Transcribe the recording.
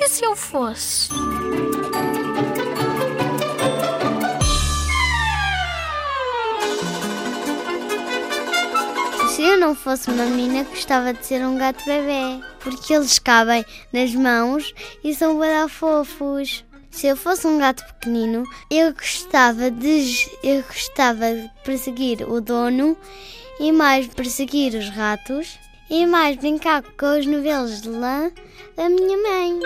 E se eu fosse? Se eu não fosse uma menina, gostava de ser um gato bebê, porque eles cabem nas mãos e são bada fofos. Se eu fosse um gato pequenino, eu gostava de eu gostava de perseguir o dono e mais perseguir os ratos e mais brincar com os novelos de lã da minha mãe.